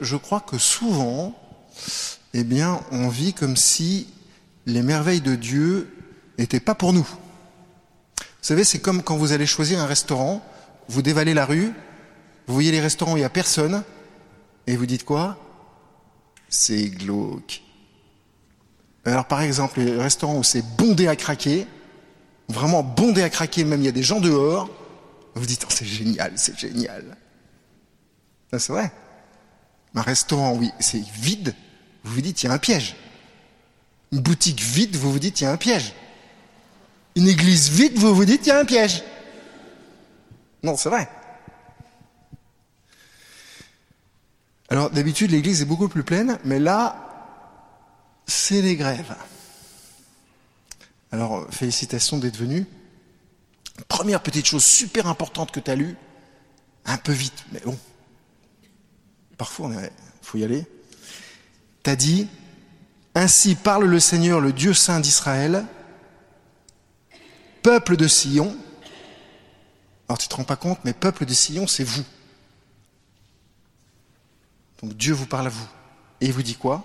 Je crois que souvent, eh bien, on vit comme si les merveilles de Dieu n'étaient pas pour nous. Vous savez, c'est comme quand vous allez choisir un restaurant, vous dévalez la rue, vous voyez les restaurants où il n'y a personne, et vous dites quoi? C'est glauque. Alors par exemple, les restaurants où c'est bondé à craquer, vraiment bondé à craquer, même il y a des gens dehors, vous dites oh, c'est génial, c'est génial. C'est vrai. Un restaurant, oui, c'est vide, vous vous dites, il y a un piège. Une boutique vide, vous vous dites, il y a un piège. Une église vide, vous vous dites, il y a un piège. Non, c'est vrai. Alors, d'habitude, l'église est beaucoup plus pleine, mais là, c'est les grèves. Alors, félicitations d'être venu. Première petite chose super importante que tu as lue, un peu vite, mais bon, Parfois, il faut y aller. T'as dit, ainsi parle le Seigneur, le Dieu saint d'Israël, peuple de Sion. Alors tu ne te rends pas compte, mais peuple de Sion, c'est vous. Donc Dieu vous parle à vous. Et il vous dit quoi?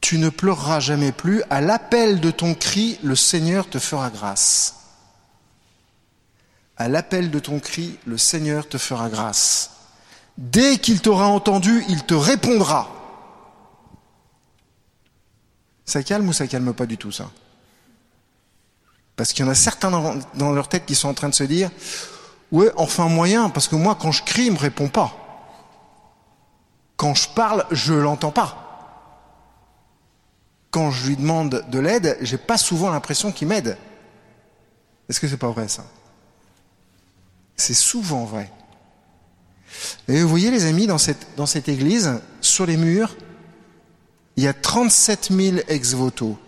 Tu ne pleureras jamais plus, à l'appel de ton cri, le Seigneur te fera grâce. À l'appel de ton cri, le Seigneur te fera grâce. Dès qu'il t'aura entendu, il te répondra. Ça calme ou ça calme pas du tout ça? Parce qu'il y en a certains dans, leur tête qui sont en train de se dire Ouais, enfin moyen, parce que moi quand je crie, il me répond pas. Quand je parle, je l'entends pas. Quand je lui demande de l'aide, j'ai pas souvent l'impression qu'il m'aide. Est-ce que c'est pas vrai ça? C'est souvent vrai. Et vous voyez les amis, dans cette, église, sur les murs, il y a 37 000 ex-voto.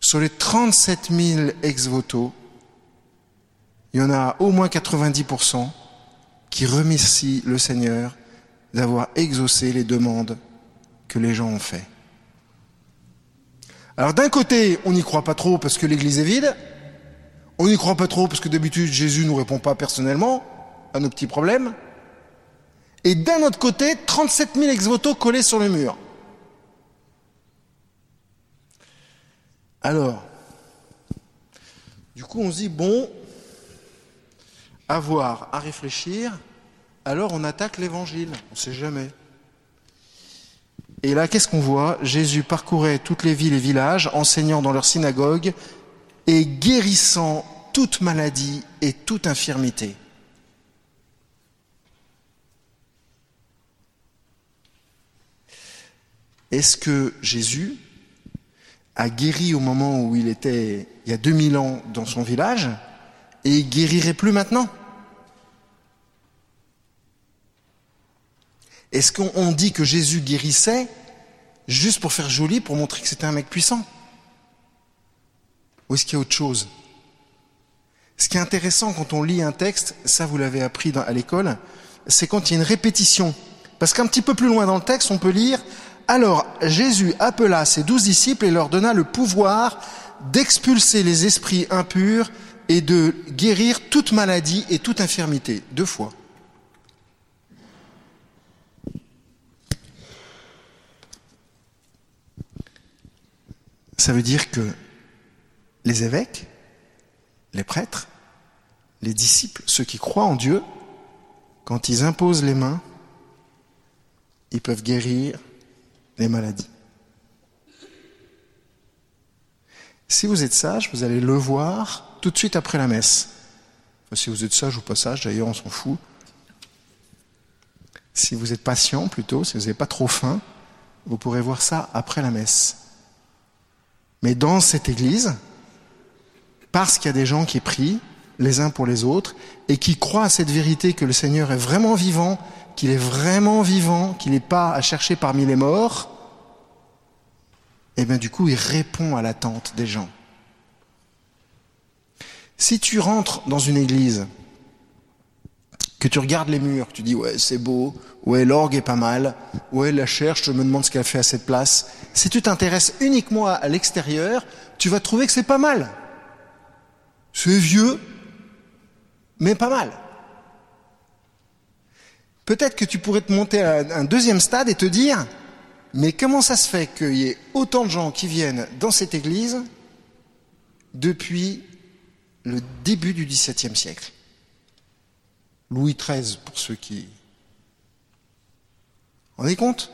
Sur les 37 000 ex-voto, il y en a au moins 90% qui remercient le Seigneur d'avoir exaucé les demandes que les gens ont fait. Alors d'un côté, on n'y croit pas trop parce que l'église est vide. On n'y croit pas trop parce que d'habitude Jésus ne nous répond pas personnellement à nos petits problèmes et d'un autre côté, 37 000 ex-voto collés sur le mur. Alors, du coup, on se dit, bon, à voir, à réfléchir, alors on attaque l'évangile, on ne sait jamais. Et là, qu'est-ce qu'on voit? Jésus parcourait toutes les villes et villages, enseignant dans leurs synagogues et guérissant toute maladie et toute infirmité. Est-ce que Jésus a guéri au moment où il était, il y a 2000 ans, dans son village, et il guérirait plus maintenant? Est-ce qu'on dit que Jésus guérissait juste pour faire joli, pour montrer que c'était un mec puissant? Ou est-ce qu'il y a autre chose? Ce qui est intéressant quand on lit un texte, ça vous l'avez appris à l'école, c'est quand il y a une répétition. Parce qu'un petit peu plus loin dans le texte, on peut lire alors Jésus appela ses douze disciples et leur donna le pouvoir d'expulser les esprits impurs et de guérir toute maladie et toute infirmité. Deux fois. Ça veut dire que les évêques, les prêtres, les disciples, ceux qui croient en Dieu, quand ils imposent les mains, ils peuvent guérir maladies. Si vous êtes sage, vous allez le voir tout de suite après la messe. si vous êtes sage ou pas sage, d'ailleurs, on s'en fout. Si vous êtes patient plutôt, si vous n'avez pas trop faim, vous pourrez voir ça après la messe. Mais dans cette église, parce qu'il y a des gens qui prient les uns pour les autres et qui croient à cette vérité que le Seigneur est vraiment vivant qu'il est vraiment vivant, qu'il n'est pas à chercher parmi les morts, et eh bien du coup, il répond à l'attente des gens. Si tu rentres dans une église, que tu regardes les murs, que tu dis ouais c'est beau, ouais l'orgue est pas mal, ouais la cherche, je me demande ce qu'elle fait à cette place. Si tu t'intéresses uniquement à l'extérieur, tu vas trouver que c'est pas mal. C'est vieux, mais pas mal. Peut-être que tu pourrais te monter à un deuxième stade et te dire, mais comment ça se fait qu'il y ait autant de gens qui viennent dans cette église depuis le début du XVIIe siècle? Louis XIII, pour ceux qui... On est compte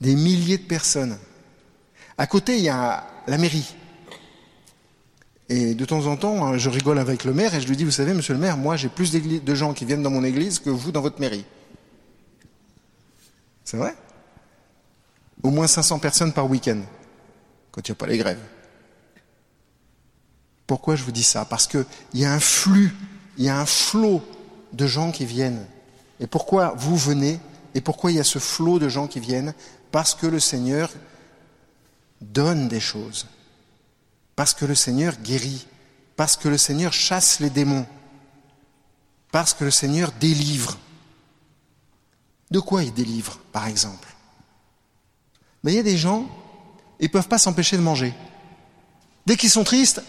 Des milliers de personnes. À côté, il y a la mairie. Et de temps en temps, hein, je rigole avec le maire et je lui dis, vous savez, monsieur le maire, moi j'ai plus de gens qui viennent dans mon église que vous dans votre mairie. C'est vrai? Au moins 500 personnes par week-end, quand il n'y a pas les grèves. Pourquoi je vous dis ça? Parce qu'il y a un flux, il y a un flot de gens qui viennent. Et pourquoi vous venez Et pourquoi il y a ce flot de gens qui viennent? Parce que le Seigneur donne des choses. Parce que le Seigneur guérit. Parce que le Seigneur chasse les démons. Parce que le Seigneur délivre. De quoi il délivre, par exemple? Mais il y a des gens, ils ne peuvent pas s'empêcher de manger. Dès qu'ils sont tristes,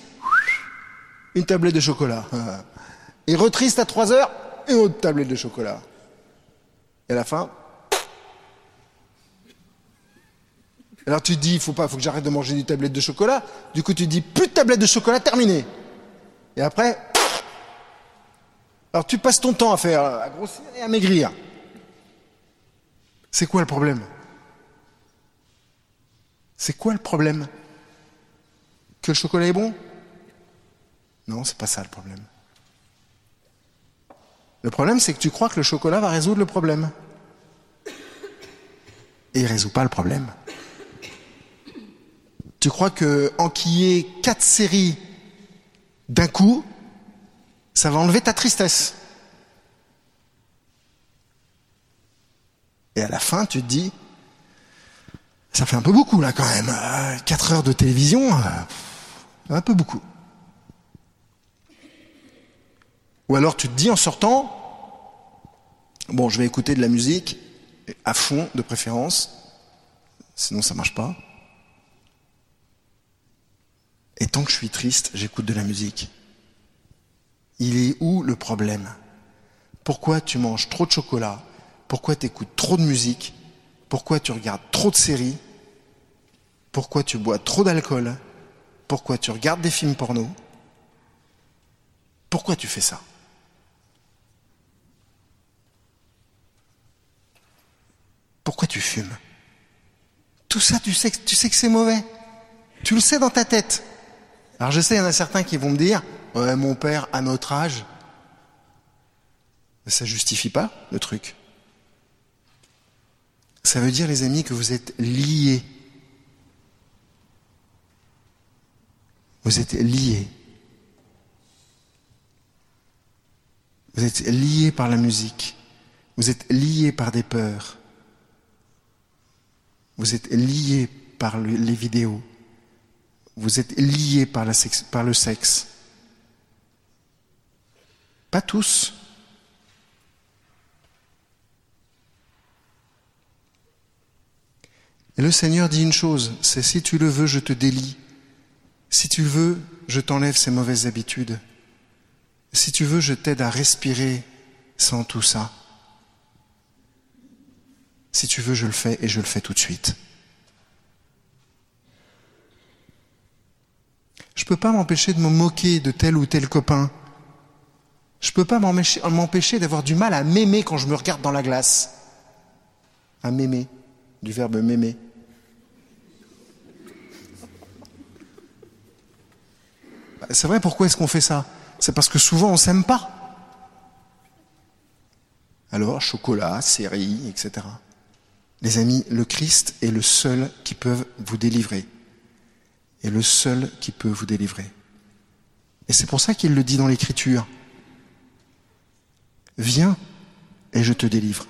une tablette de chocolat. Ils retristent à 3 heures, une autre tablette de chocolat. Et à la fin, alors tu dis, il faut pas, faut que j'arrête de manger des tablettes de chocolat. Du coup, tu dis, plus de tablettes de chocolat, terminé. Et après, alors tu passes ton temps à faire, à grossir et à maigrir. C'est quoi le problème? C'est quoi le problème? Que le chocolat est bon? Non, c'est pas ça le problème. Le problème, c'est que tu crois que le chocolat va résoudre le problème. Et il ne résout pas le problème. Tu crois que enquiller quatre séries d'un coup, ça va enlever ta tristesse? Et à la fin, tu te dis, ça fait un peu beaucoup là quand même. Euh, quatre heures de télévision, euh, un peu beaucoup. Ou alors tu te dis en sortant, bon, je vais écouter de la musique à fond de préférence, sinon ça marche pas. Et tant que je suis triste, j'écoute de la musique. Il est où le problème? Pourquoi tu manges trop de chocolat? Pourquoi tu écoutes trop de musique? Pourquoi tu regardes trop de séries? Pourquoi tu bois trop d'alcool? Pourquoi tu regardes des films porno? Pourquoi tu fais ça? Pourquoi tu fumes? Tout ça, tu sais, tu sais que c'est mauvais. Tu le sais dans ta tête. Alors je sais, il y en a certains qui vont me dire, mon père, à notre âge, ça justifie pas le truc. Ça veut dire, les amis, que vous êtes liés. Vous êtes liés. Vous êtes liés par la musique. Vous êtes liés par des peurs. Vous êtes liés par les vidéos. Vous êtes liés par, par le sexe. Pas tous. Et le Seigneur dit une chose, c'est si tu le veux, je te délie. Si tu veux, je t'enlève ces mauvaises habitudes. Si tu veux, je t'aide à respirer sans tout ça. Si tu veux, je le fais et je le fais tout de suite. Je ne peux pas m'empêcher de me moquer de tel ou tel copain. Je ne peux pas m'empêcher d'avoir du mal à m'aimer quand je me regarde dans la glace. À m'aimer, du verbe m'aimer. Bah, c'est vrai, pourquoi est-ce qu'on fait ça? C'est parce que souvent on s'aime pas. Alors, chocolat, série, etc. Les amis, le Christ est le seul qui peut vous délivrer. Est le seul qui peut vous délivrer. Et c'est pour ça qu'il le dit dans l'Écriture. Viens et je te délivre.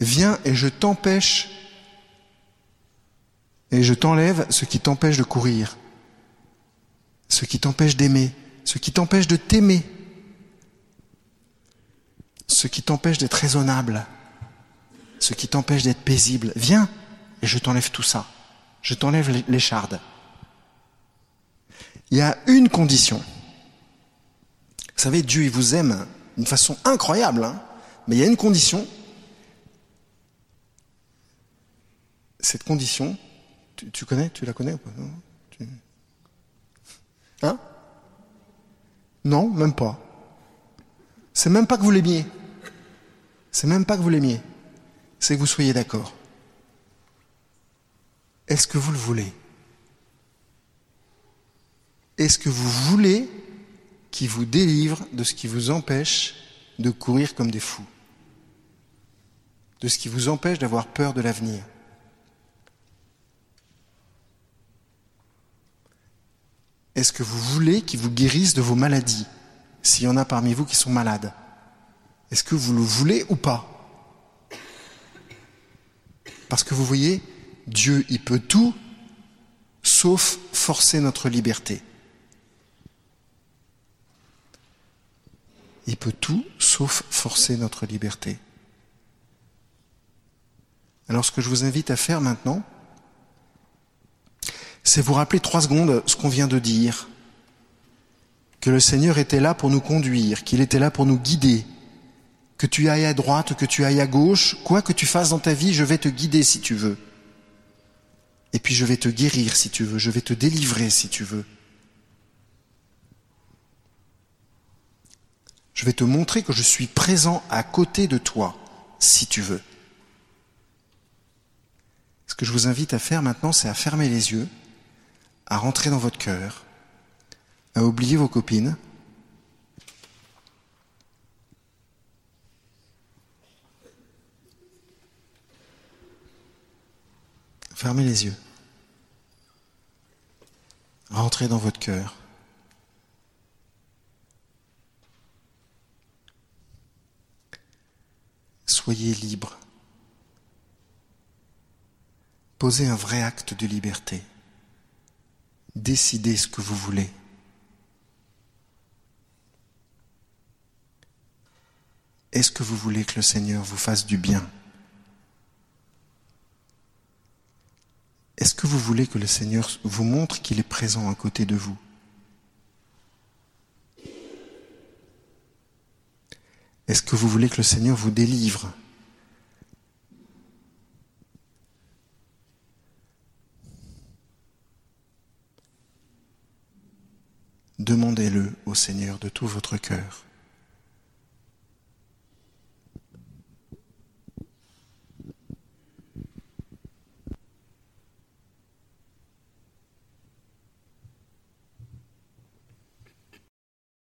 Viens et je t'empêche et je t'enlève ce qui t'empêche de courir, ce qui t'empêche d'aimer, ce qui t'empêche de t'aimer, ce qui t'empêche d'être raisonnable, ce qui t'empêche d'être paisible. Viens et je t'enlève tout ça. Je t'enlève l'écharde. Il y a une condition. Vous savez, Dieu, il vous aime d'une façon incroyable. Hein Mais il y a une condition. Cette condition, tu, connais Tu la connais ou pas? Hein? Non, même pas. C'est même pas que vous l'aimiez. C'est même pas que vous l'aimiez. C'est que vous soyez d'accord. Est-ce que vous le voulez? Est-ce que vous voulez qu'il vous délivre de ce qui vous empêche de courir comme des fous? De ce qui vous empêche d'avoir peur de l'avenir? Est-ce que vous voulez qu'il vous guérisse de vos maladies S'il y en a parmi vous qui sont malades? Est-ce que vous le voulez ou pas? Parce que vous voyez, Dieu, il peut tout, sauf forcer notre liberté. Il peut tout, sauf forcer notre liberté. Alors ce que je vous invite à faire maintenant, c'est vous rappeler trois secondes ce qu'on vient de dire. Que le Seigneur était là pour nous conduire, qu'il était là pour nous guider. Que tu ailles à droite, que tu ailles à gauche, quoi que tu fasses dans ta vie, je vais te guider si tu veux. Et puis je vais te guérir si tu veux, je vais te délivrer si tu veux. Je vais te montrer que je suis présent à côté de toi si tu veux. Ce que je vous invite à faire maintenant, c'est à fermer les yeux à rentrer dans votre cœur, à oublier vos copines, Fermez les yeux. Rentrez dans votre cœur. Soyez libre. Posez un vrai acte de liberté. Décidez ce que vous voulez. Est-ce que vous voulez que le Seigneur vous fasse du bien Est-ce que vous voulez que le Seigneur vous montre qu'il est présent à côté de vous Est-ce que vous voulez que le Seigneur vous délivre? Demandez-le au Seigneur de tout votre cœur.